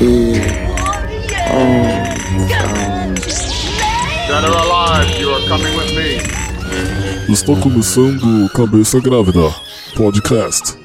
Long T O Dead or alive, you are coming with me. Está começando Cabeça Grávida Podcast.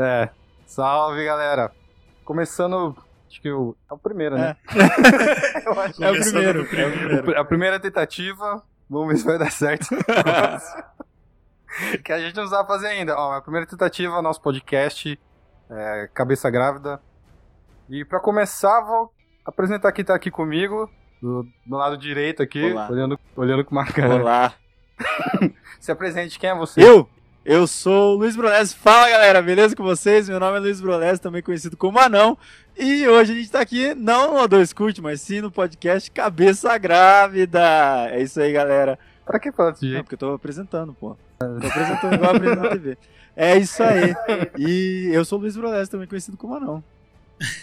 É. Salve, galera. Começando. Acho que o. É o primeiro, né? Eu acho É o que primeiro, é o primeiro. A primeira tentativa. Vamos ver se vai dar certo. que a gente não sabe fazer ainda. Ó, a primeira tentativa, nosso podcast. é, Cabeça Grávida. E pra começar, vou apresentar quem tá aqui comigo. Do, do lado direito aqui, Olá. olhando, olhando com uma cara. Olá. Se apresente, quem é você? Eu? Eu sou o Luiz Brolese. Fala galera, beleza com vocês? Meu nome é Luiz Brolese, também conhecido como Anão. E hoje a gente tá aqui, não no Dois Curte, mas sim no podcast Cabeça Grávida. É isso aí, galera. Pra que falar desse jeito? porque eu tô apresentando, pô. Tô apresentando igual apresentando na TV. É isso aí. E eu sou o Luiz Brolese, também conhecido como Anão.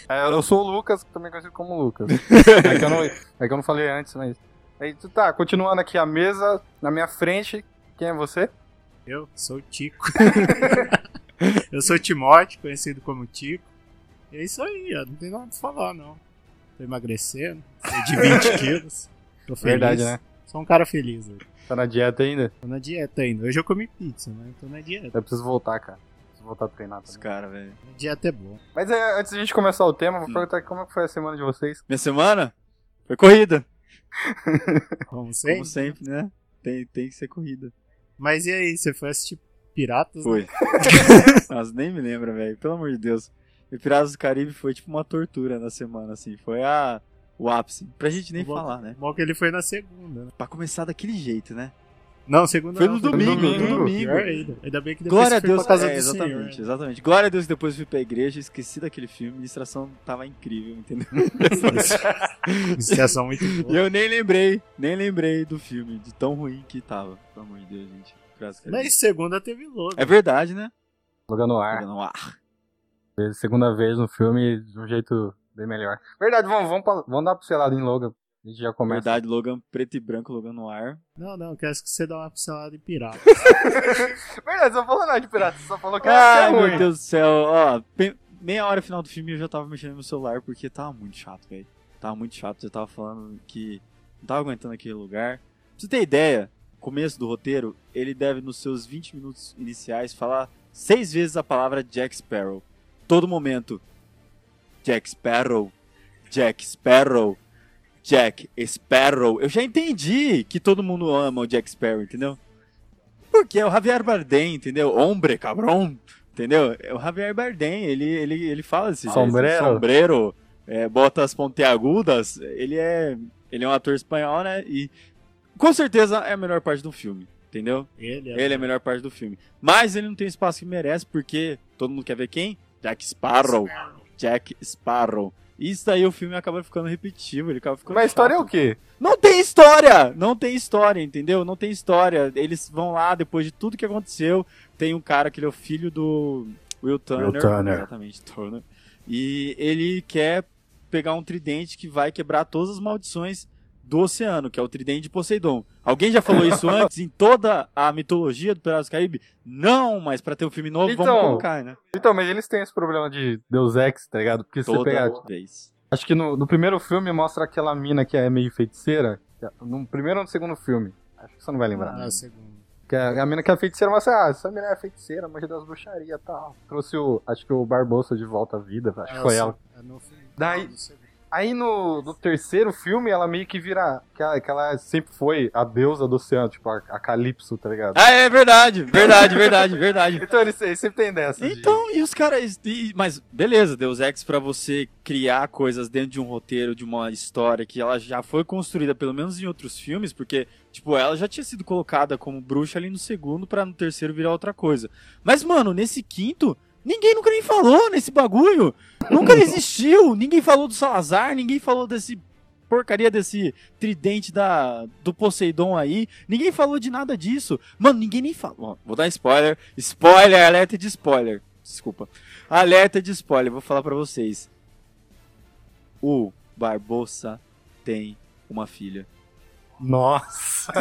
É, eu sou o Lucas, também conhecido como Lucas. é, que eu não, é que eu não falei antes, mas. Aí, tu- tá, continuando aqui a mesa, na minha frente, quem é você? Eu sou o Tico. eu sou o Timóteo, conhecido como Tico. E é isso aí, ó, não tem nada pra falar, não. Tô emagrecendo, tô de 20 quilos. Tô feliz. Verdade, né? Sou um cara feliz hoje. Tá na dieta ainda? Tô na dieta ainda. Hoje eu comi pizza, né? Tô na dieta. Eu preciso voltar, cara. Preciso voltar a treinar Esse também. cara, velho. A dieta é boa. Mas é, antes de a gente começar o tema, vou perguntar como foi a semana de vocês. Minha semana foi corrida. Como sempre. Como sempre, né? Tem, tem que ser corrida. Mas e aí, você foi assistir Piratas? né? Foi. Nossa, nem me lembra, velho. Pelo amor de Deus. E Piratas do Caribe foi tipo uma tortura na semana, assim. Foi a, o ápice. Pra gente nem Bom- falar, né? Bom que ele foi na segunda, né? Pra começar daquele jeito, né? Não, segunda Foi no foi domingo, no no domingo. Pior ainda. Ainda bem que depois Glória a Deus. pra casa é, do exatamente, Senhor. né? exatamente. Glória a Deus que depois fui pra igreja, esqueci daquele filme, a ministração tava incrível, entendeu? Iniciação muito E boa. eu nem lembrei, nem lembrei do filme, de tão ruim que tava. Pelo amor de Deus, gente. Graças a Deus. Mas segunda teve logo. É verdade, né? Logan no ar. Pegando um ar. Segunda vez no filme, de um jeito bem melhor. Verdade, vamos, vamos, pra- vamos dar uma pincelada em Logan. A gente já começa. Verdade, Logan preto e branco, Logan no ar. Não, não, quero que você dá uma pincelada em pirata. Verdade, só falou nada de pirata, só falou que Ai, é ruim. meu Deus do céu. Ó, meia hora final do filme eu já tava mexendo no meu celular porque tava muito chato, velho. Tava muito chato. Eu tava falando que não tava aguentando aquele lugar. Pra você ter ideia, o começo do roteiro, ele deve, nos seus 20 minutos iniciais, falar seis vezes a palavra Jack Sparrow. Todo momento. Jack Sparrow. Jack Sparrow. Jack Sparrow. Eu já entendi que todo mundo ama o Jack Sparrow, entendeu? Porque é o Javier Bardem, entendeu? Hombre, cabrão. Entendeu? É o Javier Bardem, ele, ele, ele fala esse Sombrero. sombreiro, é, botas pontiagudas. Ele é, ele é um ator espanhol, né? E com certeza é a melhor parte do filme, entendeu? Ele Ele é a melhor parte do filme. Mas ele não tem o espaço que merece, porque todo mundo quer ver quem? Jack Sparrow. Jack Sparrow. Isso daí o filme acaba ficando repetitivo, ele acaba ficando Mas a história é o quê? Não tem história! Não tem história, entendeu? Não tem história. Eles vão lá, depois de tudo que aconteceu, tem um cara que ele é o filho do Will Turner. Will Turner. Exatamente, Turner. E ele quer pegar um tridente que vai quebrar todas as maldições do oceano, que é o tridente de Poseidon. Alguém já falou isso antes em toda a mitologia do Piratas do Caribe? Não, mas pra ter um filme novo, Então, vamos colocar, né? Então, mas eles têm esse problema de Deus Ex, tá ligado? Porque se você Toda pegar. vez. Acho que no, no primeiro filme mostra aquela mina que é meio feiticeira. No primeiro ou no segundo filme? Acho que você não vai lembrar. Ah, segundo. Que a, a mina que é feiticeira, mas ah, essa mina é feiticeira, manja das bruxarias e tal. Trouxe o. Acho que o Barbosa de volta à vida, acho que É, foi ela. é no filme. Daí- Não, no. Aí no, no terceiro filme, ela meio que vira. Que ela, que ela sempre foi a deusa do oceano, tipo, a, a Calypso, tá ligado? Ah, é verdade, verdade, verdade, verdade. Então eles, eles sempre tem dessa. de- Então, e os caras. e- Mas, beleza, Deus Ex pra você criar coisas dentro de um roteiro, de uma história que ela já foi construída, pelo menos em outros filmes, porque, tipo, ela já tinha sido colocada como bruxa ali no segundo pra no terceiro virar outra coisa. Mas, mano, nesse quinto, ninguém nunca nem falou nesse bagulho. Nunca existiu. Ninguém falou do Salazar, ninguém falou desse. Porcaria desse tridente da, do Poseidon aí. Ninguém falou de nada disso. Mano, ninguém nem falou. Vou dar spoiler. Spoiler, alerta de spoiler. Desculpa. Alerta de spoiler, vou falar pra vocês. O Barbosa tem uma filha. Nossa!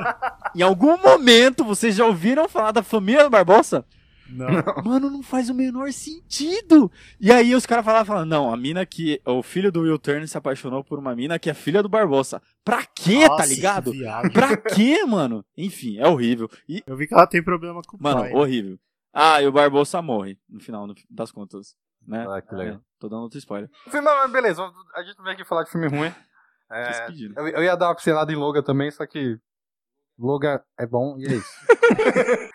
Em algum momento vocês já ouviram falar da família do Barbosa? Não. Mano, não faz o menor sentido. E aí os caras falavam, falavam, não, a mina que. O filho do Will Turner se apaixonou por uma mina que é filha do Barbosa. Pra quê, tá Nossa, ligado? que. Pra quê, mano? Enfim, é horrível. E, Eu vi que ela tem problema com o mano, pai. horrível. Ah, e o Barbosa morre no final das contas. Né? Ah, que legal. É, tô dando outro spoiler. Não, mas beleza, a gente não veio aqui falar de filme ruim. É, eu, eu ia dar uma pincelada em Logan também, só que. Logan é bom e é isso.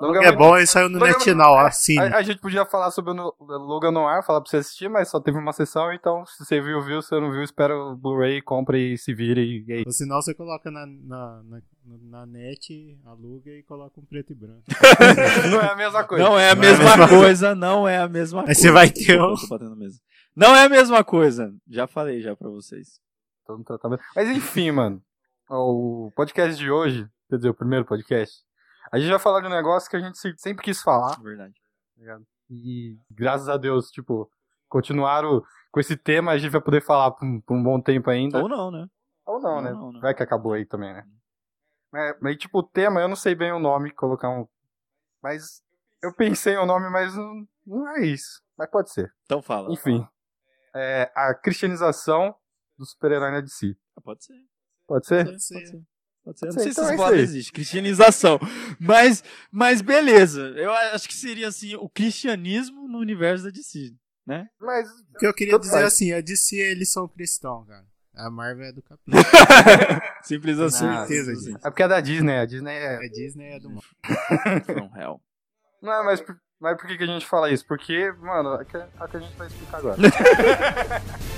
Logan É bom, ele saiu no Logan- NetNow, assim. A, a gente podia falar sobre o Logan no ar, falar pra você assistir, mas só teve uma sessão, então se você viu, viu, se você não viu, espera o Blu-ray, compre e se vire e é isso. Ou senão você coloca na, na, na, na net, aluga e coloca um preto e branco. Não é a mesma coisa. Não é a Não é a mesma mesma coisa, não é a mesma Aí coisa. você vai ter um-. Não é a mesma coisa. Já falei já pra vocês. Mas enfim, mano. O podcast de hoje, quer dizer, o primeiro podcast, a gente vai falar de um negócio que a gente se- sempre quis falar, Verdade. E graças a Deus, tipo, continuaram com esse tema, a gente vai poder falar por um, por um bom tempo ainda. Ou não, né? Ou não, Ou né? não, né? Vai que acabou aí também, né? Mas, mas, tipo, o tema, eu não sei bem o nome, colocar um. Mas eu pensei o nome, mas não, não é isso. Mas pode ser. Então fala. Enfim. É a cristianização do super-herói na DC. Pode ser. Pode ser? Pode ser. Pode ser. Pode ser. Eu Pode não sei então se é essa isso palavra aí. existe. Cristianização. Mas, mas beleza. Eu acho que seria assim, o cristianismo no universo da DC. Né? Mas. O que eu queria dizer faz. assim, a DC eles são cristãos, cara. A Marvel é do capeta. Simples Com assim. certeza, Simples gente. É porque é da Disney, a Disney é. A Disney é do mal. assim. From hell. Não, mas, por- mas por que, que a gente fala isso? Porque, mano, é que, é o que a gente vai explicar agora.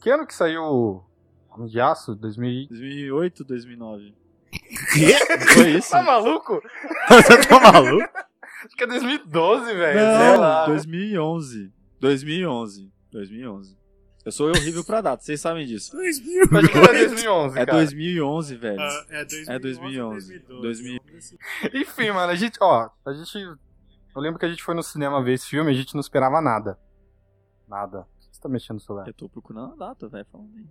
Que ano que saiu o Homem de Aço? 2000... 2008, 2009. Quê? Foi isso? Tá maluco? Você tá maluco? Acho que é 2012, velho. Sei lá. Não, 2011. 2011. 2011. Eu sou horrível pra data, vocês sabem disso. 2000. Acho que é 2011, É cara. 2011, velho. Ah, é 2011. É 2011. 2012. Enfim, mano, a gente, ó, a gente. Eu lembro que a gente foi no cinema ver esse filme e a gente não esperava nada. Nada. Você tá mexendo no celular? Eu tô procurando a data, velho. Falando aí.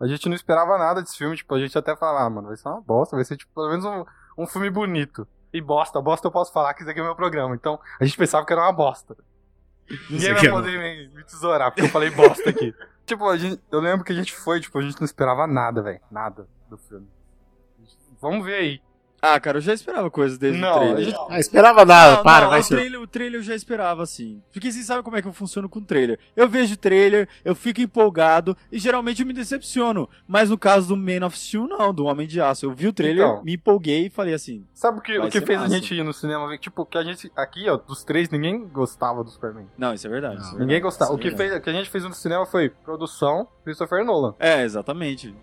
A gente não esperava nada desse filme, tipo, a gente até falava, ah, mano, vai ser uma bosta, vai ser, tipo, pelo menos um, um filme bonito. E bosta, bosta eu posso falar que isso aqui é meu programa. Então, a gente pensava que era uma bosta. Ninguém Isso vai é poder me, me tesourar, porque eu falei bosta aqui. tipo, a gente, eu lembro que a gente foi, tipo, a gente não esperava nada, velho. Nada do filme. Vamos ver aí. Ah, cara, eu já esperava coisas desde Não, o trailer. a Ah, esperava nada, Não, para, não, vai o ser. trailer, o trailer eu já esperava, assim. Porque vocês sabem como é que eu funciono com trailer. Eu vejo o trailer, eu fico empolgado e geralmente eu me decepciono. Mas no caso do Man of Steel, não, do Homem de Aço. Eu vi o trailer, Então. me empolguei e falei assim, Sabe o que, o que fez a massa. gente ir no cinema ver? Tipo, que a gente. Aqui, ó, dos três, ninguém gostava do Superman. não, isso é verdade. Não. isso é Ninguém verdade, gostava. isso O é que, fez, o que a gente fez no cinema foi produção Christopher Nolan. É, exatamente.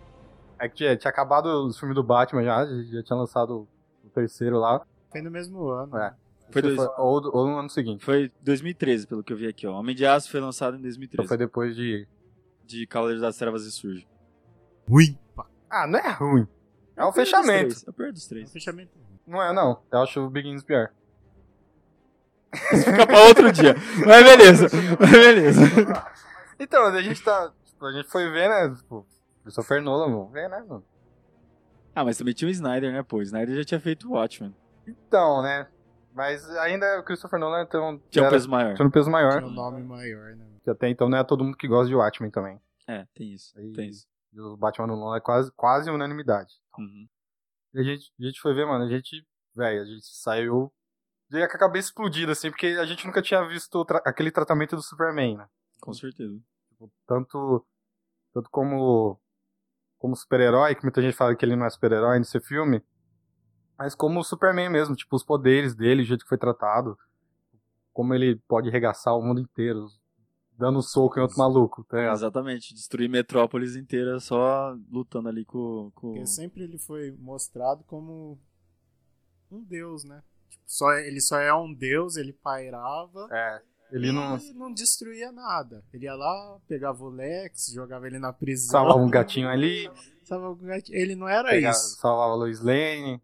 É que tinha, tinha acabado os filmes do Batman já, já já tinha lançado o terceiro lá. Foi no mesmo ano. É. Foi dois- ou, do- ou no ano seguinte. Foi 2013, pelo que eu vi aqui, ó. Homem de Aço foi lançado em Então 2013. foi depois de. De Cavaleiros das Trevas e Surge. Ruim. Ah, não é ruim. É o pior dos fechamento. três, É o pior dos É um três. fechamento. Não é, não. Eu acho o Begins pior. Fica pra outro dia. Mas beleza. Mas beleza. Então, a gente tá. Tipo, a gente foi ver, né? Tipo, Christopher Nolan, vamos ver, né, mano? Ah, mas também tinha o Snyder, né, pô? O Snyder já tinha feito o Watchmen. Então, né? Mas ainda o Christopher Nolan então, Tinha um peso maior. tinha um peso maior. Tinha um nome maior, né? Que até então não é todo mundo que gosta de Watchmen também. É, tem isso. Aí- Tem isso. E o Batman do Nolan é quase, quase unanimidade. Uhum. E a gente, a gente foi ver, mano, a gente, velho, a gente saiu com a cabeça explodida, assim, porque a gente nunca tinha visto tra- aquele tratamento do Superman, né? Com certeza. Tipo, tanto, tanto como, como super-herói, que muita gente fala que ele não é super-herói nesse filme, mas como o Superman mesmo, tipo, os poderes dele, o jeito que foi tratado, como ele pode regaçar o mundo inteiro, dando um soco em outro maluco, tá? Exatamente. Destruir Metrópolis inteira só lutando ali com. com... Porque sempre ele foi mostrado como um deus, né? Tipo, só, ele só é um deus, ele pairava É, ele não e não destruía nada. Ele ia lá, pegava o Lex, jogava ele na prisão. salvava um gatinho ali, salvava um gatinho. Ele não era pegava- isso. salvava a Lois Lane.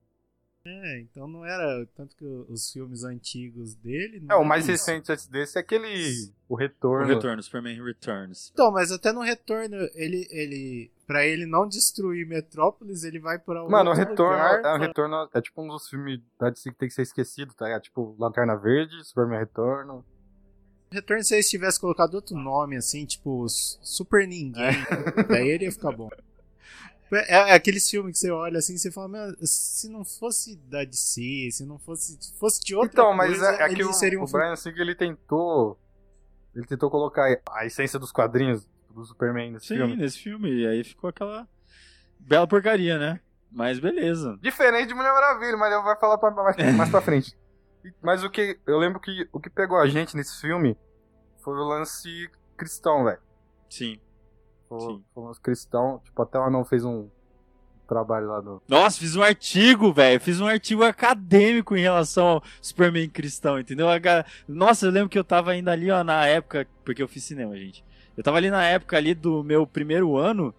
É, então não era. Tanto que os filmes antigos dele. É, não o era mais isso. recente antes desse é aquele. O O Retorno. Retorno, Superman Returns. Então, mas até no retorno, ele. ele para ele não destruir Metrópolis, ele vai pra um Mano, o Retorno, lugar é, o pra- Retorno é tipo um dos filmes da DC que tem que ser esquecido, tá ligado? Tipo, Lanterna Verde, Superman Retorno. Retorno, se eles tivessem colocado outro nome, assim, tipo Super Ninguém, daí ele ia ficar bom. É, é aqueles filmes que você olha assim e você fala, meu, se não fosse da DC, se não fosse. Se fosse de outra Então, mas coisa, é, é que ele o, seria um o Brian Singer, ele tentou... Ele tentou colocar a essência dos quadrinhos do Superman nesse Sim, filme. nesse filme. E aí ficou aquela bela porcaria, né? Mas beleza. Diferente de Mulher Maravilha, mas eu vou falar pra, mais, mais pra frente. Mas o que... Eu lembro que o que pegou a gente nesse filme foi o lance cristão, velho. Sim. Foi, Sim. foi um lance cristão. Tipo, até o Anão fez um trabalho lá do... Nossa, fiz um artigo, velho. Fiz um artigo acadêmico em relação ao Superman cristão, entendeu? Nossa, eu lembro que eu tava ainda ali, ó, na época. Porque eu fiz cinema, gente. Eu tava ali na época ali do meu primeiro ano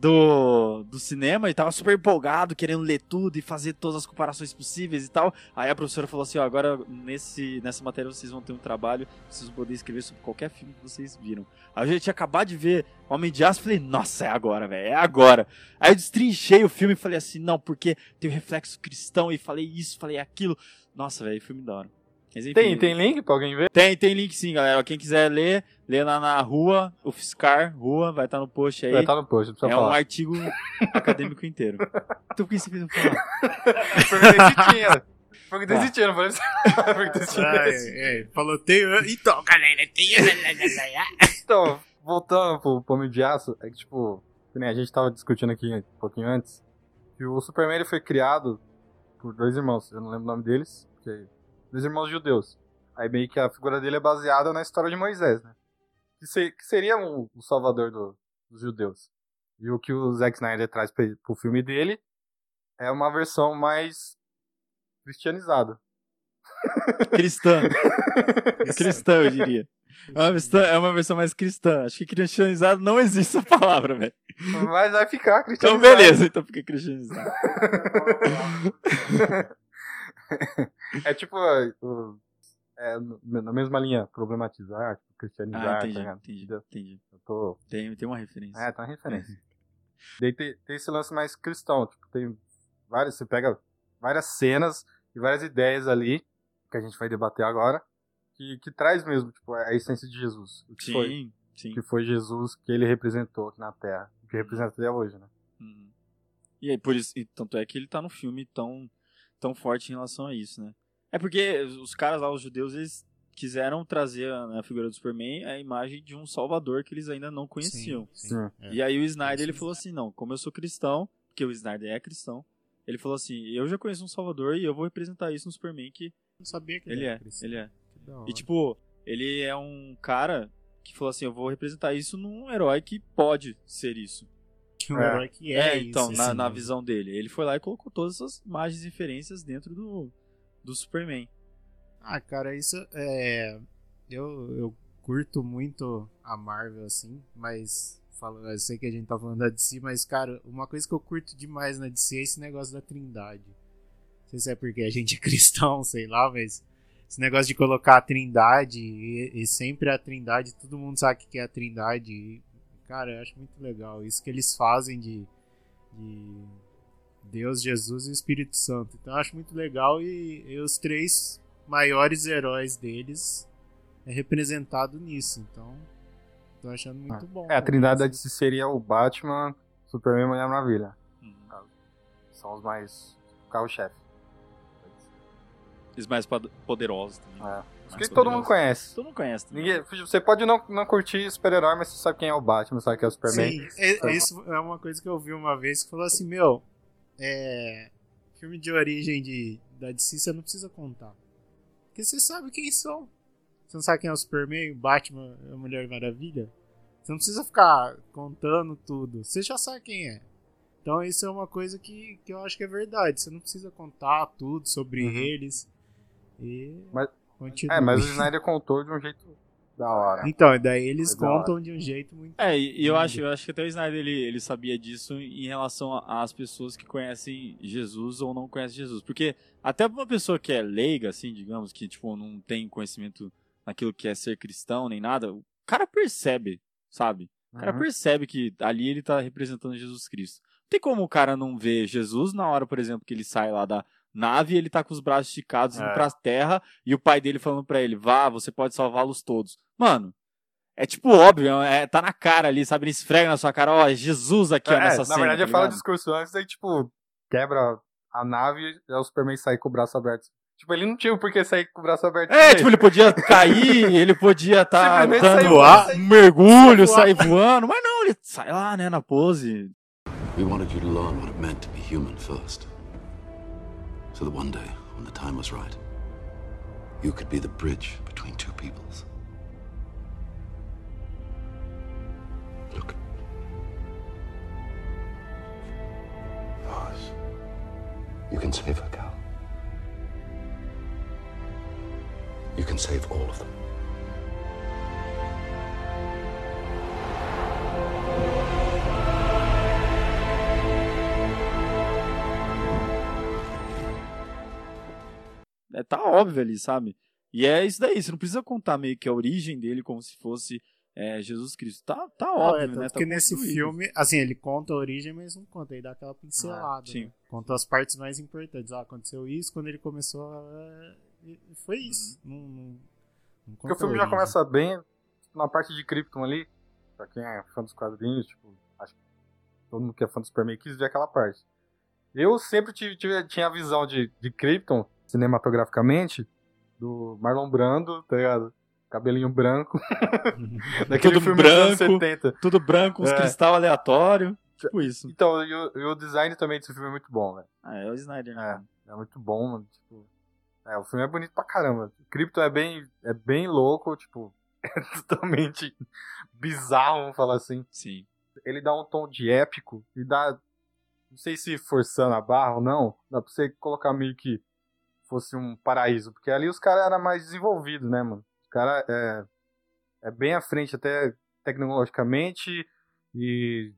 do, do cinema e tava super empolgado, querendo ler tudo e fazer todas as comparações possíveis e tal. Aí a professora falou assim: ó, agora nesse, nessa matéria vocês vão ter um trabalho, vocês vão poder escrever sobre qualquer filme que vocês viram. Aí eu já tinha acabado de ver Homem de Aço falei: nossa, é agora, velho, é agora. Aí eu destrinchei o filme e falei assim: não, porque tem o reflexo cristão e falei isso, falei aquilo. Nossa, velho, filme da hora. Mas, enfim, Tem, tem link pra alguém ver? tem, tem link sim, galera. Quem quiser ler, lê lá na rua, o Fiscar, rua, vai estar no post aí. Vai tá no post, não É um falar. artigo acadêmico inteiro. Então por que você fez não falar? Perguntei se tinha. Perguntei se tinha, não falei se Perguntei se tinha. falou, tem. Então, galera, tem. Então, voltando pro Homem de Aço, é que, tipo, que nem a gente tava discutindo aqui um pouquinho antes, que o Superman ele foi criado por dois irmãos, eu não lembro o nome deles, porque dois irmãos judeus. Aí meio que a figura dele é baseada na história de Moisés, né? Que, se- que seria o salvador do- dos judeus. E o que o Zack Snyder traz pra, pro filme dele é uma versão mais cristianizada. Cristã. cristã, eu diria. É uma, versão, é uma versão mais cristã. Acho que cristianizado não existe essa palavra, velho. Mas vai ficar Então cristianizado. beleza, então fica cristianizado. é tipo, é, o- é, na mesma linha, problematizar, tipo, cristianizar, Ah, tá entendi, ligado? entendi, entendi. Eu tô... Tem, tem uma referência. É, tá uma referência. Daí tem, tem esse lance mais cristão, tipo, tem várias, você pega várias cenas e várias ideias ali, que a gente vai debater agora, que, que traz mesmo, tipo, a essência de Jesus. O que sim, foi, sim. que foi Jesus que ele representou aqui na Terra, que representa até hoje, né? Uhum. E aí, por isso, e tanto é que ele tá no filme tão tão forte em relação a isso, né? É porque os caras lá, os judeus, eles quiseram trazer na figura do Superman a imagem de um salvador que eles ainda não conheciam. Sim, sim. É. E aí o Snyder ele falou assim, não, como eu sou cristão, porque o Snyder é cristão, ele falou assim, eu já conheço um salvador e eu vou representar isso no Superman que não sabia que ele era é, cristão. ele é. E tipo, ele é um cara que falou assim, eu vou representar isso num herói que pode ser isso. Que um É. herói que é, então, isso, na, assim, na né? visão dele. Ele foi lá e colocou todas essas imagens e referências dentro do, do Superman. Ah, cara, isso é. Eu, eu curto muito a Marvel, assim, mas. Falo, eu sei que a gente tá falando da DC, mas, cara, uma coisa que eu curto demais na DC é esse negócio da Trindade. Não sei se é porque a gente é cristão, sei lá, mas. Esse negócio de colocar a Trindade e, e sempre a Trindade, todo mundo sabe o que é a Trindade. e, cara, eu acho muito legal. Isso que eles fazem de. de Deus, Jesus e Espírito Santo. Então eu acho muito legal e, e os três maiores heróis deles é representado nisso. Então, tô achando muito bom. É, a trindade seria o Batman, Superman e Mulher Maravilha. São os mais. carro-chefe. Os mais pod- poderosos também. É. Os que todo mundo conhece. Todo mundo conhece. também. Ninguém, você pode não, não curtir super-herói, mas você sabe quem é o Batman, sabe quem é o Superman. Sim, é- isso é uma coisa que eu vi uma vez que falou assim, meu, é, filme de origem de, da DC você não precisa contar. Porque você sabe quem são. Você não sabe quem é o Superman, o Batman, a Mulher Maravilha? Você não precisa ficar contando tudo. Você já sabe quem é. Então isso é uma coisa que, que eu acho que é verdade. Você não precisa contar tudo sobre Uhum. eles. E Mas- continua. É, mas o Snyder contou de um jeito da hora. Então, e daí eles Foi contam de um jeito muito. É, e, eu acho, eu acho que até o Snyder ele, ele sabia disso em relação às pessoas que conhecem Jesus ou não conhecem Jesus. Porque até pra uma pessoa que é leiga, assim, digamos, que tipo, não tem conhecimento naquilo que é ser cristão nem nada, o cara percebe, sabe? O cara Uhum. percebe que ali ele tá representando Jesus Cristo. Não tem como o cara não ver Jesus na hora, por exemplo, que ele sai lá da nave e ele tá com os braços esticados indo É. pra terra e o pai dele falando pra ele, vá, você pode salvá-los todos. Mano, é tipo óbvio, é, tá na cara ali, sabe? Ele esfrega na sua cara, ó, é Jesus aqui, ó, É, nessa na cena. verdade, tá ele fala o discurso antes, aí, tipo, quebra a nave e o Superman sai com o braço aberto. Tipo, ele não tinha por que sair com o braço aberto. É, tipo, ele podia cair, ele podia tá dando voando, um mergulho, sair voando, mas não, ele sai lá, né, na pose. We wanted you to learn what it meant to be human first. So that one day, when the time was right, you could be the bridge between two peoples. Look. Lois. You can save her, Cal. You can save all of them. É, tá óbvio ali, sabe? E é isso daí, você não precisa contar meio que a origem dele como se fosse é, Jesus Cristo. Tá, tá Não, óbvio, é, né? tanto Tá nesse construído. filme, assim, ele conta a origem, mas não conta, ele dá aquela pincelada. Ah, sim. né? Conta as partes mais importantes. Ah, aconteceu isso quando ele começou a... e Foi isso. Uhum. Não, não, não Porque o filme já começa bem na parte de Krypton ali. Pra quem é fã dos quadrinhos, tipo, acho que todo mundo que é fã do Superman quis ver aquela parte. Eu sempre tive, tive- tinha a visão de, de Krypton, cinematograficamente, do Marlon Brando, tá ligado? Cabelinho branco. Daquele Tudo filme dos anos branco. 70. Tudo branco, uns É. cristal aleatório. Tipo isso. Então, e o, e o design também desse filme é muito bom, velho. Ah, é o Snyder, né? É muito bom, mano. Tipo, é, o filme é bonito pra caramba. Krypton é bem, é bem louco, tipo, é totalmente bizarro, vamos falar assim. Sim. Ele dá um tom de épico e dá, não sei se forçando a barra ou não, dá pra você colocar meio que fosse um paraíso, porque ali os caras eram mais desenvolvidos, né, mano? Os caras é, é bem à frente até tecnologicamente e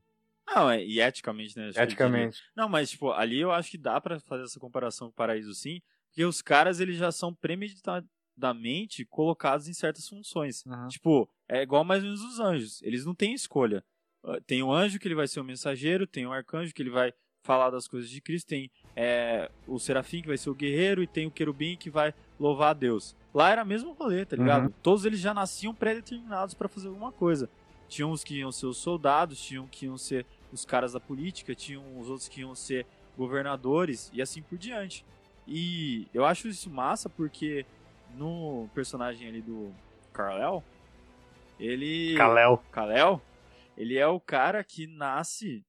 Não, é, e eticamente, né? diria. eticamente. Não, mas, tipo, ali eu acho que dá pra fazer essa comparação com o Paraíso, sim. Porque os caras, eles já são premeditadamente colocados em certas funções. Uhum. Tipo, é igual mais ou menos os anjos. Eles não têm escolha. Ah, Tem o anjo que ele vai ser o mensageiro, tem o arcanjo que ele vai falar das coisas de Cristo, tem é, o serafim que vai ser o guerreiro e tem o querubim que vai louvar a Deus. Lá era a mesma rolê, tá ligado? Uhum. Todos eles já nasciam pré-determinados pra fazer alguma coisa. Tinham os que iam ser os soldados, tinham que iam ser os caras da política, tinham os outros que iam ser governadores e assim por diante. E eu acho isso massa porque no personagem ali do Kal-El, ele... Kalel. Kal-El, ele é o cara que nasce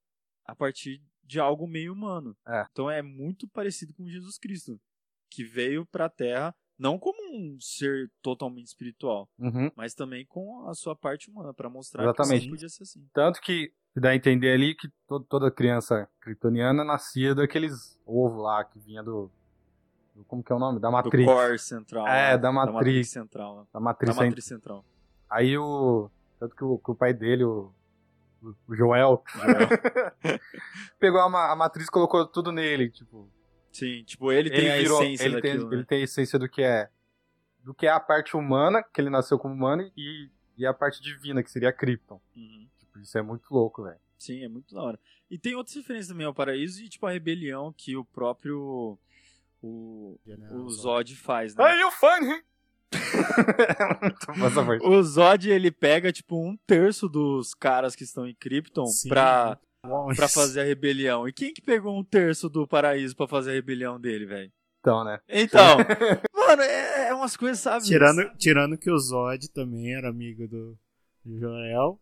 a partir de algo meio humano. É. Então é muito parecido com Jesus Cristo, que veio pra Terra não como um ser totalmente espiritual, Uhum. mas também com a sua parte humana, pra mostrar Exatamente. que podia ser assim. Tanto que dá a entender ali que to- toda criança kryptoniana nascia daqueles ovos lá que vinha do, do- Como que é o nome? Da Do Matrix. core central. É, né? da Matrix. central. né? Da Da Matrix. matriz central. Aí o. Tanto que o, que o pai dele, o Joel, pegou a, ma- a matriz e colocou tudo nele. Tipo, Sim, tipo, ele, tem a virou- essência ele tem, daquilo, né? ele tem a essência do que é. Do que é a parte humana, que ele nasceu como humano, e, e a parte divina, que seria a Krypton. Uhum. Tipo, isso é muito louco, velho. Sim, é muito da hora. E tem outras referências também ao paraíso e, tipo, a rebelião que o próprio. O, o Zod faz, né? Aí o fã! O Zod, ele pega, tipo, um terço dos caras que estão em Krypton Sim. pra, pra fazer a rebelião. E quem que pegou um terço do paraíso pra fazer a rebelião dele, velho? Então, né? Então, mano, é, é umas coisas, sabe? Tirando, tirando que o Zod também era amigo do do Joel.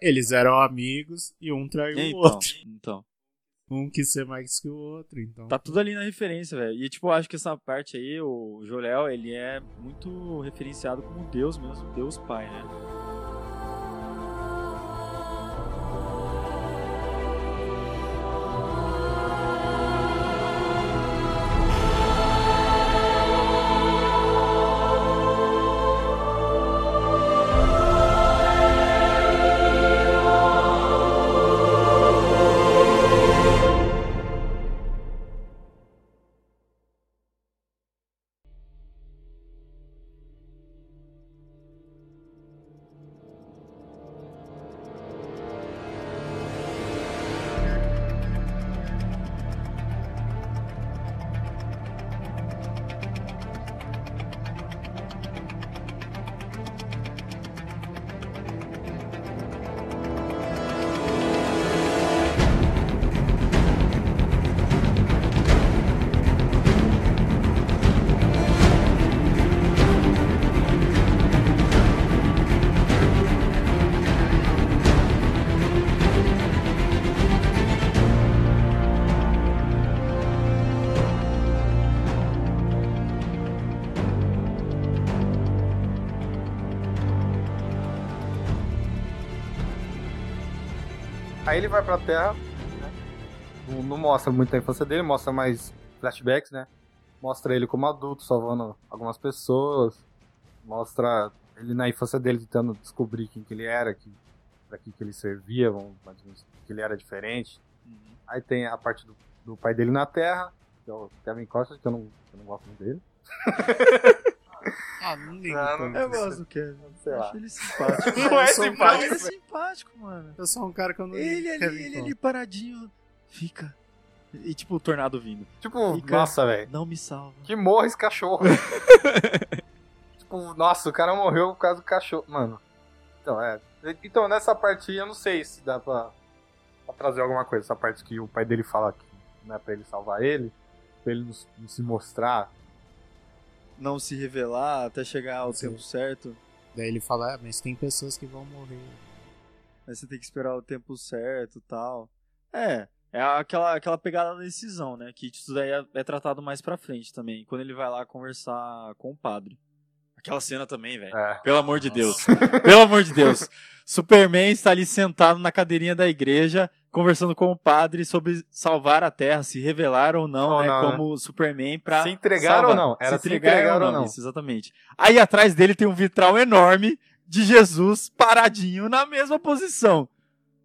Eles eram amigos e um traiu o Então, outro. então. Um quis ser mais que o outro, então. Tá tudo ali na referência, velho. E, tipo, acho que essa parte aí, o Jorel, ele é muito referenciado como Deus mesmo, Deus Pai, né? Aí ele vai pra Terra, né? não, não mostra muito a infância dele, mostra mais flashbacks, né? Mostra ele como adulto, salvando algumas pessoas. Mostra ele na infância dele tentando descobrir quem que ele era, que, pra que, que ele servia, mais que ele era diferente. Aí tem a parte do, do pai dele na Terra, que é o Kevin Costner, que eu não, que eu não gosto muito dele. Ah, não ligo Não, tanto. Eu gosto do Kevin. Sei lá. acho ele simpático. Não é sou um simpático, Ele é simpático, mano. Eu sou um cara que eu não Ele ali, Kevin ele Costner. ali paradinho, fica. E tipo, o tornado vindo. Tipo, Fica- nossa, velho. Não me salva. Que morra esse cachorro. tipo, nossa, o cara morreu por causa do cachorro. Mano. Então, é. Então, nessa parte aí, eu não sei se dá pra, pra trazer alguma coisa. Essa parte que o pai dele fala que não é pra ele salvar ele, pra ele não se mostrar. Não se revelar até chegar ao Sim. tempo certo. Daí ele fala, ah, mas tem pessoas que vão morrer. Aí você tem que esperar o tempo certo e tal. É, é aquela, aquela pegada da decisão, né? Que isso daí é, é tratado mais pra frente também. Quando ele vai lá conversar com o padre. Aquela cena também, velho. É. Pelo amor de Deus. Pelo amor de Deus. Superman está ali sentado na cadeirinha da igreja, conversando com o padre sobre salvar a Terra, se revelar ou não, né? não, né? como Superman pra. Se entregar salvar. ou não. Era se entregar entregar ou não. Isso, exatamente. Aí atrás dele tem um vitral enorme de Jesus paradinho na mesma posição.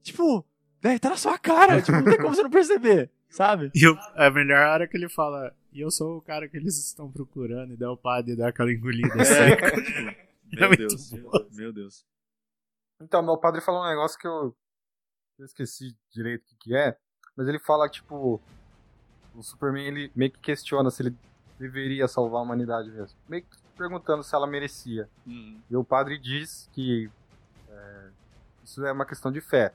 Tipo, velho, tá na sua cara. tipo, não tem como você não perceber, sabe? E o- a melhor hora que ele fala, e eu sou o cara que eles estão procurando, e daí o padre dá aquela engolida seca. Meu muito Deus, bom. meu Deus. Então, meu padre falou um negócio que eu, eu esqueci direito o que, que é, mas ele fala, tipo, o Superman, ele meio que questiona se ele deveria salvar a humanidade mesmo. Meio que perguntando se ela merecia. Uhum. E o padre diz que é, isso é uma questão de fé.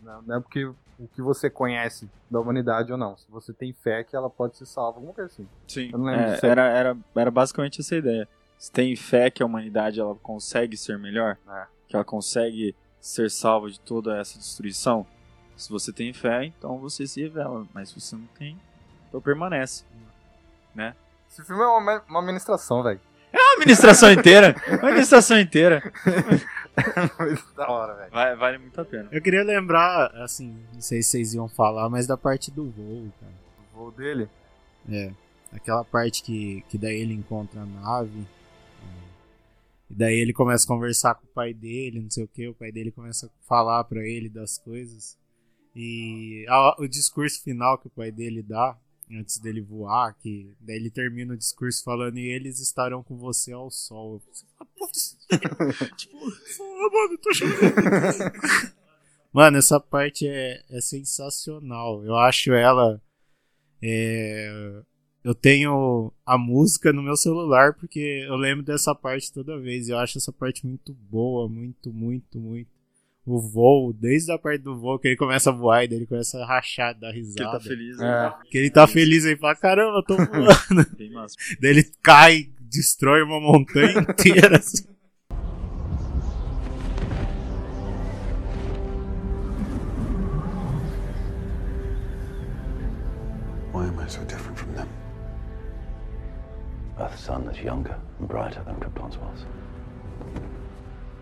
Não, não é porque o que você conhece da humanidade ou não. Se você tem fé que ela pode ser salva, alguma coisa assim. Sim. Eu não lembro É, se é- era, era, era basicamente essa ideia. Você tem fé que a humanidade ela consegue ser melhor? É. Que ela consegue ser salva de toda essa destruição? Se você tem fé, então você se revela. Mas se você não tem, então permanece. Esse filme é uma, uma ministração, velho. A administração inteira! A administração inteira! Muito da hora, velho. Vai- vale muito a pena. Eu queria lembrar, assim, não sei se vocês iam falar, mas da parte do voo, cara. O voo dele. É. Aquela parte que, que daí ele encontra a nave. E daí ele começa a conversar com o pai dele, não sei o que. O pai dele começa a falar pra ele das coisas. E o discurso final que o pai dele dá, antes dele voar, que daí ele termina o discurso falando e eles estarão com você ao sol. "Putz", tipo, "Ah, mano, tô. Mano, essa parte é, é sensacional. Eu acho ela. é, eu tenho a música no meu celular porque eu lembro dessa parte toda vez. Eu acho essa parte muito boa, muito, muito, muito. O voo, desde a parte do voo que ele começa a voar e daí ele começa a rachar, dar Que ele risada. tá feliz. É. né? Que ele tá feliz aí pra caramba, eu tô voando. Bem massa. daí ele cai, destrói uma montanha inteira. assim. Why am I so different? Earth's sun is younger and brighter than Krypton's was.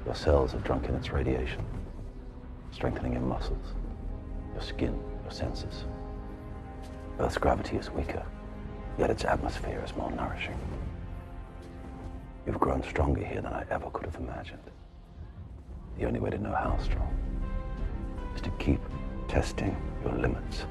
Your cells have drunk in its radiation, strengthening your muscles, your skin, your senses. Earth's gravity is weaker, yet its atmosphere is more nourishing. You've grown stronger here than I ever could have imagined. The only way to know how strong is to keep testing your limits.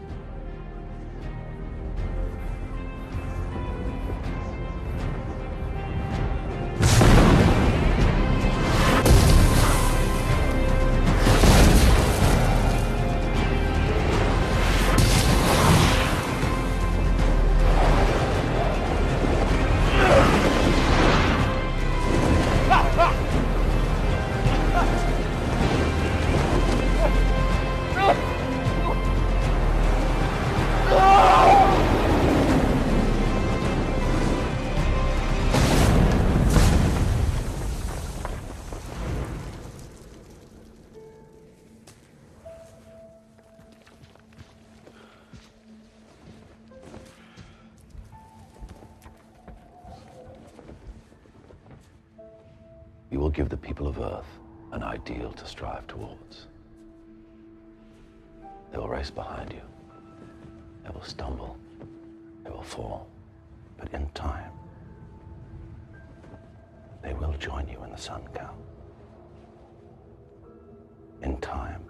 Give the people of Earth an ideal to strive towards. They will race behind you. They will stumble. They will fall. But in time, they will join you in the sun, Cal. In time,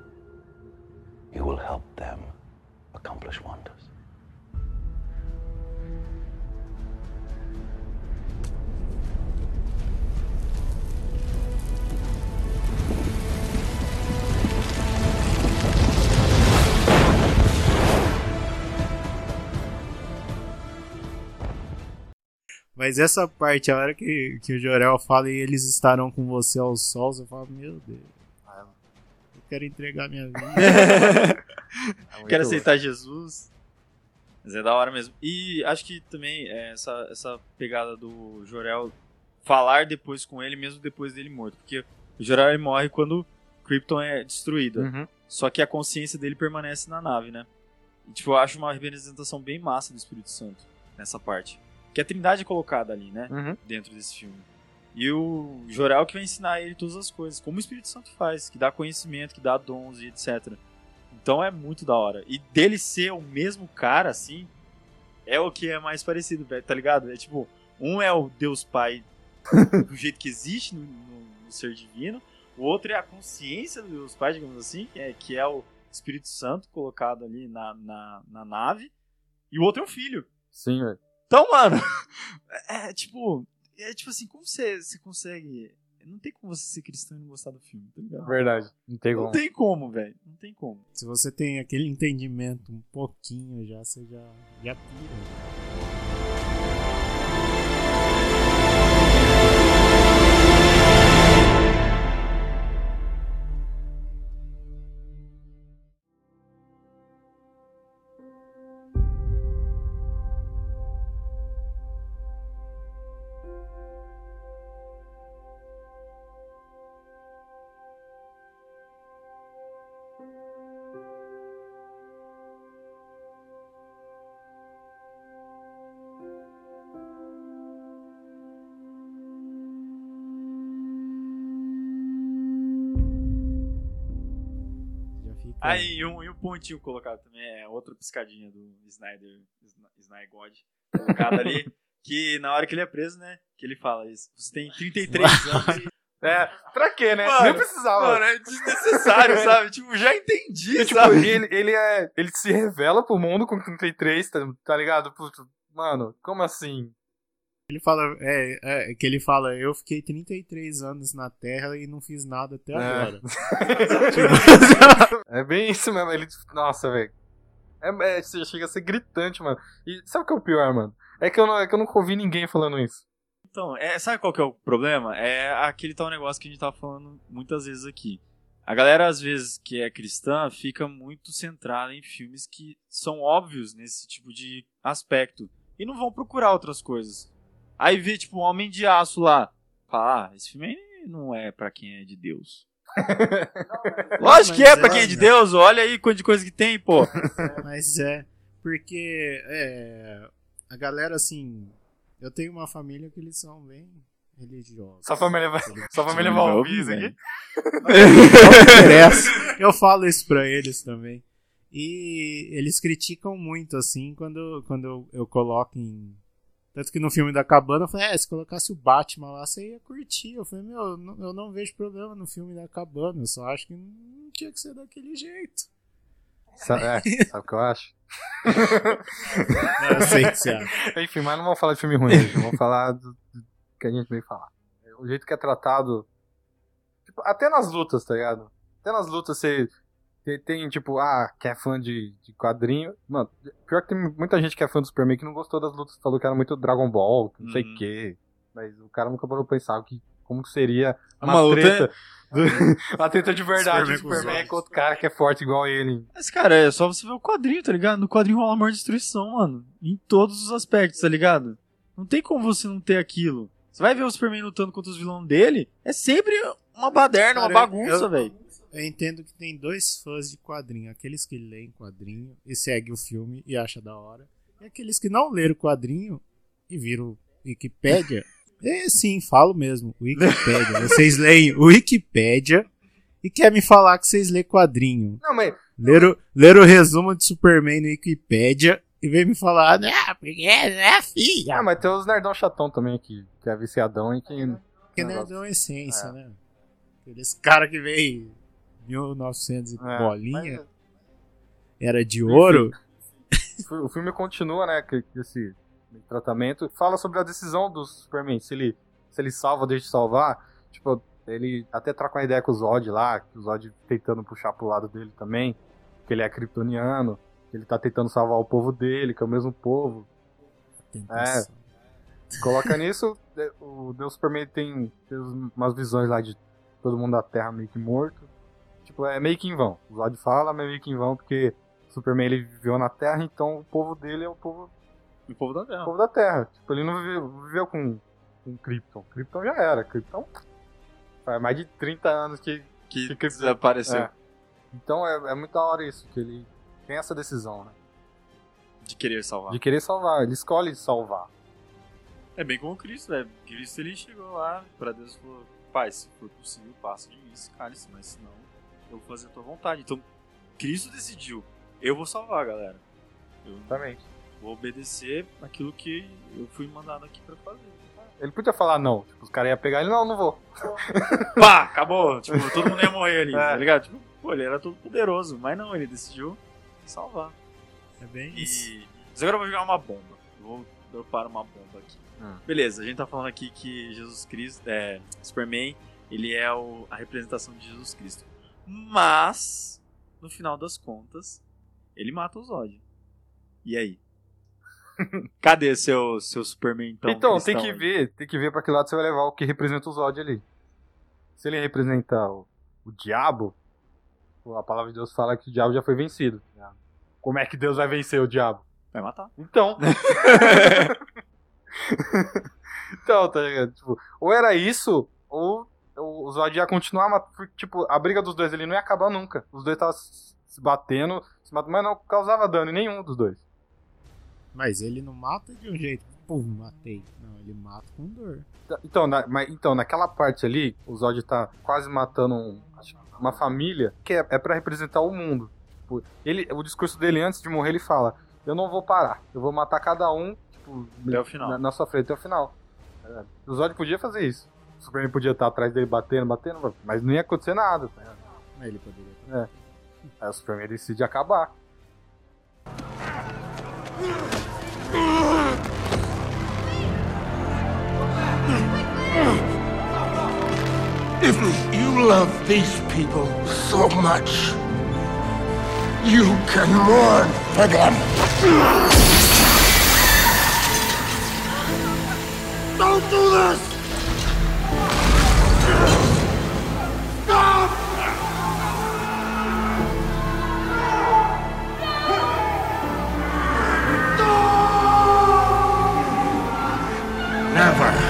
you will help them Mas essa parte, a hora que, que o Jorel fala e eles estarão com você aos sols, eu falo, meu Deus. Eu quero entregar minha vida. É Quero aceitar Jesus. Mas é da hora mesmo. E acho que também é, essa, essa pegada do Jorel falar depois com ele, mesmo depois dele morto. Porque o Jorel ele morre quando Krypton é destruída. Uhum. Só que a consciência dele permanece na nave, né? E, tipo, eu acho uma representação bem massa do Espírito Santo nessa parte. Que a Trindade é colocada ali, né? Uhum. Dentro desse filme. E o Jorel que vai ensinar ele todas as coisas, como o Espírito Santo faz, que dá conhecimento, que dá dons e etc. Então é muito da hora. E dele ser o mesmo cara, assim, é o que é mais parecido, tá ligado? É tipo, um é o Deus Pai do jeito que existe no, no- no ser divino, o outro é a consciência do Deus Pai, digamos assim, que é, que é o Espírito Santo colocado ali na, na, na nave, e o outro é o filho. Sim, velho. Então, mano, é tipo, é tipo assim, como você, você consegue. Não tem como você ser cristão e não gostar do filme, tá ligado? Verdade. Não tem Não como. tem como, velho. Não tem como. Se você tem aquele entendimento um pouquinho já, você já, já pira. Aí, e um, e um pontinho colocado também, é outra piscadinha do Snyder, Sny- Snyder God, colocado ali, que na hora que ele é preso, né, que ele fala isso, você tem 33 anos e... É, pra quê, né? Mano, Nem precisava. Mano, é desnecessário, sabe? Tipo, já entendi, E, tipo, sabe? ele, ele, é, ele se revela pro mundo com 33, tá, tá ligado? Puto, Mano, como assim? Ele fala, é, é, que ele fala, eu fiquei 33 anos na Terra e não fiz nada até É. agora. É bem isso mesmo. Ele, nossa, velho. É, é, chega a ser gritante, mano. E sabe o que é o pior, mano? É que eu, não, é que eu nunca ouvi ninguém falando isso. Então, é, sabe qual que é o problema? É aquele tal negócio que a gente tava falando muitas vezes aqui. A galera, às vezes, que é cristã, fica muito centrada em filmes que são óbvios nesse tipo de aspecto. E não vão procurar outras coisas. Aí vê, tipo, um Homem de Aço lá. Fala, ah, esse filme aí não é pra quem é de Deus. Lógico que é Mas pra é, quem é de né? Deus, olha aí quanto de coisa que tem, pô. Mas é, porque é, a galera, assim, eu tenho uma família que eles são bem religiosos. Sua família vai, sua família vai ouvir, isso aqui? Não interessa. Eu falo isso pra eles também. E eles criticam muito, assim, quando, quando eu, eu coloco em. Tanto que no filme da cabana eu falei, é, se colocasse o Batman lá, você ia curtir. Eu falei, meu, eu não, eu não vejo problema no filme da cabana, eu só acho que não tinha que ser daquele jeito. Sa- É, sabe o que eu acho? Não, eu sei que você acha. Enfim, mas não vamos falar de filme ruim, gente. Vamos falar do, do que a gente veio falar. O jeito que é tratado. tipo, até nas lutas, tá ligado? Até nas lutas você tem, tem, tipo, ah, que é fã de, de quadrinho. Mano, pior que tem muita gente que é fã do Superman que não gostou das lutas, falou que era muito Dragon Ball, não sei Uhum. o quê. Mas o cara nunca parou pra pensar que, como que seria uma, Uma luta- treta. uma treta de verdade Superman do os Superman olhos. com outro cara que é forte igual ele. Mas, cara, é só você ver o quadrinho, tá ligado? No quadrinho rola amor e destruição, mano. Em todos os aspectos, tá ligado? Não tem como você não ter aquilo. Você vai ver o Superman lutando contra os vilões dele, é sempre uma baderna, uma Cara, bagunça, eu- velho. Eu entendo que tem dois fãs de quadrinho. Aqueles que leem quadrinho e seguem o filme e acham da hora. E aqueles que não leram quadrinho e viram Wikipédia. É sim, falo mesmo. Wikipédia. Vocês leem Wikipédia e quer me falar que vocês lêem quadrinho. Não, mas Leram, leram o resumo de Superman no Wikipédia e vem me falar, ah, porque é filha. Ah, mas tem os nerdão chatão também que, que é viciadão e que. Porque negócio. nerdão é essência, É. né? Aqueles cara que veio 1900 e É, bolinha, mas- era de ouro. O filme continua, né, que que esse tratamento. Fala sobre a decisão do Superman, se ele, se ele salva ou deixa de salvar. Tipo, ele até troca uma ideia com o Zod lá, que o Zod tentando puxar pro lado dele também, que ele é kryptoniano, que ele tá tentando salvar o povo dele, que é o mesmo povo. Tentação. Coloca nisso, de- o Deus Superman tem, tem umas visões lá de todo mundo da Terra meio que morto. Tipo, é meio que em vão. O Zod fala, mas é meio que em vão, porque o Superman ele viveu na Terra, então o povo dele é o povo O povo da o Terra. povo da Terra. Tipo, ele não viveu, viveu com, com Krypton. Krypton já era. Krypton faz mais de 30 anos que. Que que- desapareceu. É. Então é, é muito da hora isso, que ele tem essa decisão, né? De querer salvar. De querer salvar. Ele escolhe salvar. É bem como o Cristo, né? Cristo ele chegou lá pra Deus e falou: Pai, se for possível, passa de mim esse cálice, mas senão eu vou fazer a tua vontade. Então, Cristo decidiu: eu vou salvar, galera. Eu Exatamente. vou obedecer aquilo que eu fui mandado aqui pra fazer. Ele podia falar não. Tipo, os caras iam pegar ele, não, não vou. Pá, acabou. Tipo, todo mundo ia morrer ali, É. tá ligado? Tipo, pô, ele era todo poderoso, mas não, ele decidiu salvar. É bem isso. E. Mas agora eu vou jogar uma bomba. Eu vou dropar uma bomba aqui. Hum. Beleza, a gente tá falando aqui que Jesus Cristo, é, Superman, ele é o- a representação de Jesus Cristo. Mas, no final das contas, ele mata o Zod. E aí? Cadê seu, seu Superman então? Então, tem que aí? ver, tem que ver pra que lado você vai levar o que representa o Zod ali. Se ele representa o, o diabo, a palavra de Deus fala que o diabo já foi vencido. Como é que Deus vai vencer o diabo? Vai matar. Então. então, tá ligado? Tipo, ou era isso, ou o Zod ia continuar, mas, tipo, a briga dos dois ali não ia acabar nunca. Os dois estavam se batendo, se matando, mas não causava dano em nenhum dos dois. Mas ele não mata de um jeito, pum, matei. Não, ele mata com dor. Então, na, mas, então, naquela parte ali, o Zod tá quase matando um, uma família que é, é para representar o mundo. Tipo, ele, o discurso dele antes de morrer, ele fala: Eu não vou parar, eu vou matar cada um tipo, Até o final. Na, na sua frente até o final. É, o Zod podia fazer isso. O Superman podia estar atrás dele batendo, batendo, mas não ia acontecer nada. tá ligado? Ele poderia. Aí o Superman decide acabar. If you love these people so much, you can mourn for them. Don't do this! ever.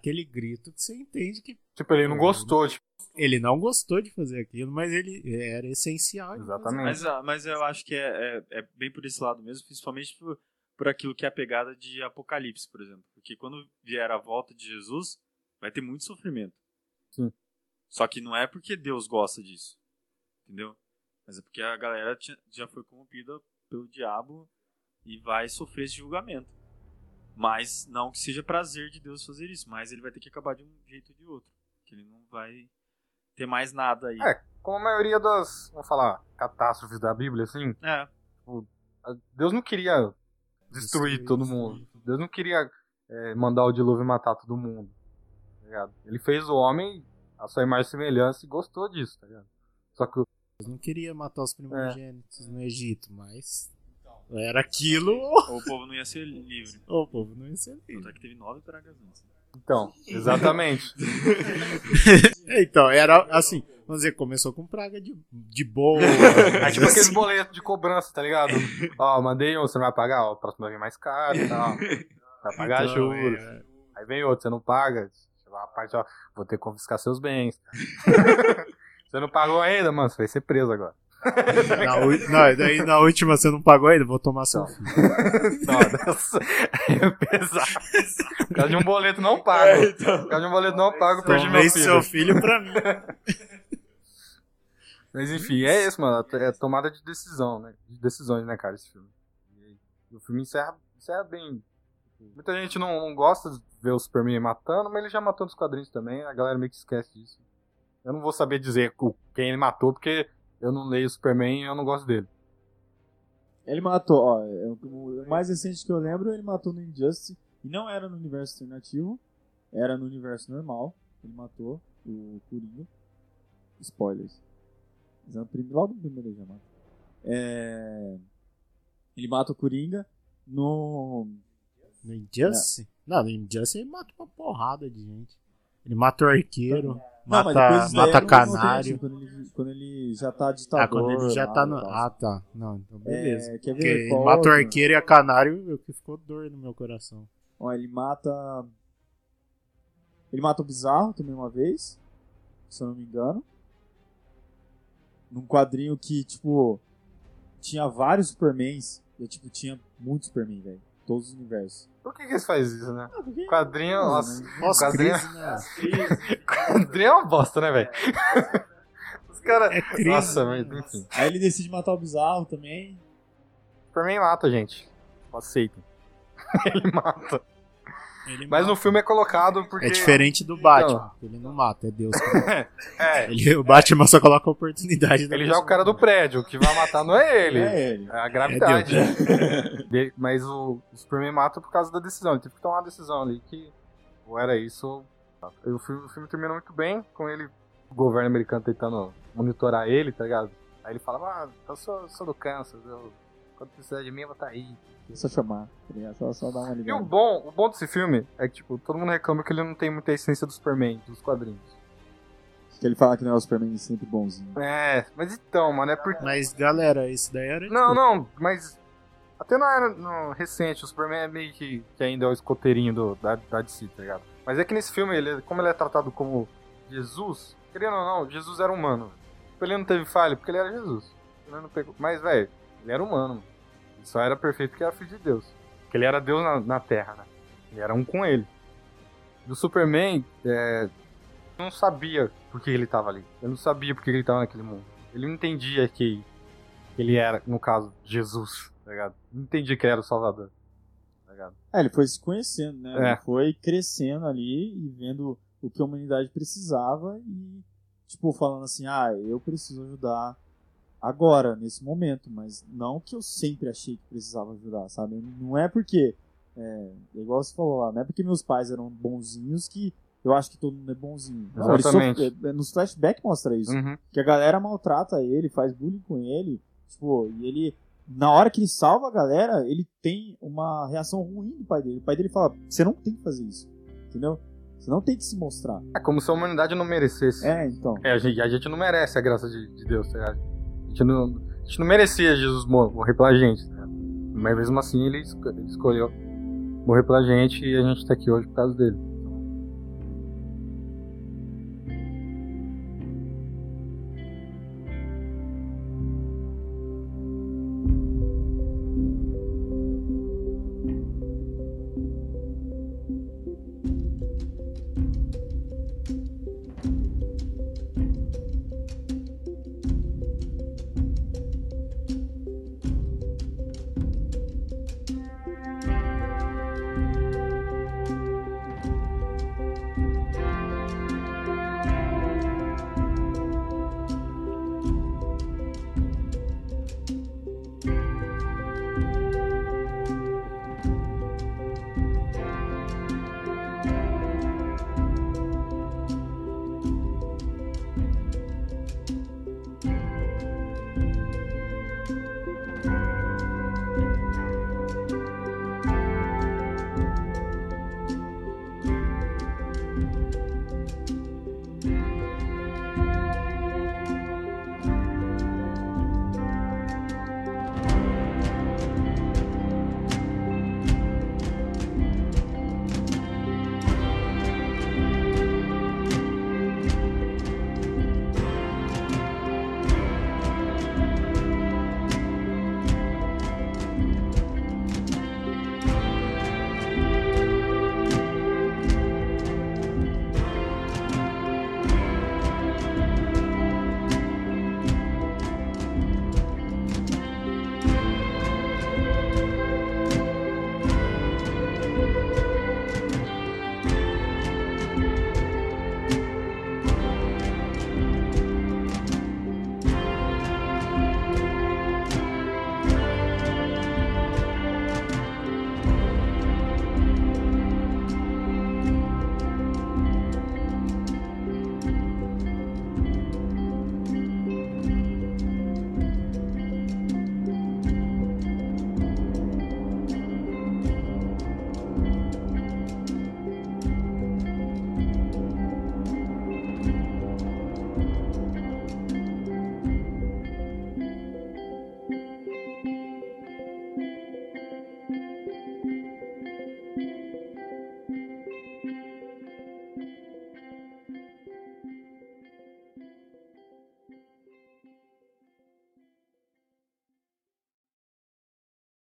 Aquele grito que você entende que Tipo, ele não gostou, tipo, ele não gostou de fazer aquilo, mas ele era essencial. exatamente. Mas, ah, mas eu acho que é, é, é bem por esse lado mesmo, principalmente por, por aquilo que é a pegada de Apocalipse, por exemplo. Porque quando vier a volta de Jesus, vai ter muito sofrimento. Sim. Só que não é porque Deus gosta disso. Entendeu? Mas é porque a galera tinha- já foi corrompida pelo diabo e vai sofrer esse julgamento. Mas não que seja prazer de Deus fazer isso, mas ele vai ter que acabar de um jeito ou de outro. Que ele não vai ter mais nada aí. É, como a maioria das, vamos falar, catástrofes da Bíblia, assim, É. Deus não queria destruir Destruir, todo sim. mundo. Deus não queria é, mandar o dilúvio e matar todo mundo. tá ligado? Ele fez o homem a sua imagem e semelhança e gostou disso, tá ligado? Só que o- Deus não queria matar os primogênitos no Egito, mas era aquilo, Ou o povo não ia ser livre. o povo não ia ser livre. é que teve nove pragas antes. então, exatamente. Então, era assim, vamos dizer, começou com praga de, de boa. É tipo aqueles boletos de cobrança, tá ligado? Ó, mandei um, você não vai pagar, ó, o próximo vai vir mais caro e tal. Vai pagar Então, juros. é, Aí vem outro, você não paga. A parte, ó, vou ter que confiscar seus bens. você não pagou ainda, mano, você vai ser preso agora. na, u- não, daí na última você não pagou ainda, vou tomar seu Então. filho. Não, dessa- é pesado. Por causa de um boleto não pago. Por causa de um boleto não pago, perdi meu filho. seu filho pra mim. Mas enfim, é isso, mano. É tomada de decisão, né? De decisões, né, cara, esse filme. E o filme encerra, encerra bem. Muita gente não, não gosta de ver o Superman matando, mas ele já matou nos quadrinhos também. A galera meio que esquece disso. Eu não vou saber dizer quem ele matou, porque eu não leio o Superman e eu não gosto dele. Ele matou, ó, é o- mais recente que eu lembro, ele matou no Injustice. E não era no universo alternativo, era no universo normal. Ele matou o Coringa. Spoilers. Mas é Logo no primeiro ele já mata. É... Ele mata o Coringa no. No Injustice? Não, no Injustice ele mata uma porrada de gente. Ele mata o arqueiro, Não, mata, mata é canário. alternativo, Quando ele, quando ele já tá ditador. Ah, quando ele já tá no. Ah, tá. Não, então beleza. É, quer Porque ver qual mata o arqueiro e a canário, eu que ficou dor no meu coração. Ó, ele mata. Ele mata o Bizarro também uma vez. Se eu não me engano. Num quadrinho que, tipo. Tinha vários Supermans. E, tipo, tinha muitos Superman, velho. Todos os universos. Por que, que eles fazem isso, né? Ah, porque- Quadrinho, Não, nossa, né? quadrinho, Pós-crise, né? quadrinho é uma bosta, né, velho? Os caras. É crise. Nossa, né? mas enfim. Aí ele decide matar o Bizarro também. Superman mata, gente. Aceitem. ele mata. Ele Mas no mata. filme é colocado porque. É diferente do Batman. Ele não mata, é Deus. que mata. É, Ele, o Batman só coloca a oportunidade. da ele já é o cara do prédio, o que vai matar não é ele. É ele. É a gravidade. De- Mas o, o Superman mata por causa da decisão. Ele teve que tomar uma decisão ali que ou era isso ou. O filme, o filme termina muito bem, com ele o governo americano tentando monitorar ele, tá ligado? Aí ele fala, ah, eu sou, sou do Kansas, eu, quando precisar de mim eu vou estar tá aí. Só chamar, tá? Só, só dar uma E o ligada. bom, o bom desse filme é que, tipo, todo mundo reclama que ele não tem muita essência do Superman, dos quadrinhos. Que ele fala que não é o Superman sempre bonzinho. É, mas então, mano, é porque. Mas, galera, isso daí era. Não, não, mas. Até não era no recente, o Superman é meio que, que ainda é o escoteirinho do, da, da DC, tá ligado? Mas é que nesse filme, ele, como ele é tratado como Jesus, querendo ou não, Jesus era humano. Tipo, Ele não teve falha porque ele era Jesus. Ele não pegou. Mas, velho, ele era humano, mano. Ele só era perfeito porque era filho de Deus. Porque ele era Deus na, na Terra, né? Ele era um com ele. Do Superman, é, não sabia por que ele tava ali. Ele não sabia por que ele tava naquele mundo. Ele não entendia que ele era, no caso, Jesus, tá ligado? Não entendia que ele era o Salvador. Tá ligado? É, ele foi se conhecendo, né? É. Ele foi crescendo ali e vendo o que a humanidade precisava e, tipo, falando assim, ah, eu preciso ajudar agora, nesse momento, mas não que eu sempre achei que precisava ajudar, sabe? Não é porque, é, igual você falou lá, não é porque meus pais eram bonzinhos que eu acho que todo mundo é bonzinho. Não, Exatamente. sofre- é, nos flashbacks mostra isso. Uhum. Que a galera maltrata ele, faz bullying com ele, tipo, e ele, na hora que ele salva a galera, ele tem uma reação ruim do pai dele. O pai dele fala, você não tem que fazer isso, entendeu? Você não tem que se mostrar. É como se a humanidade não merecesse. É, então. É, a gente, a gente não merece a graça de, de Deus, tá ligado? Gente não, a gente não merecia Jesus mor- morrer pela gente, ligado? Mas mesmo assim ele, esco- ele escolheu morrer pela gente e a gente tá aqui hoje por causa dele.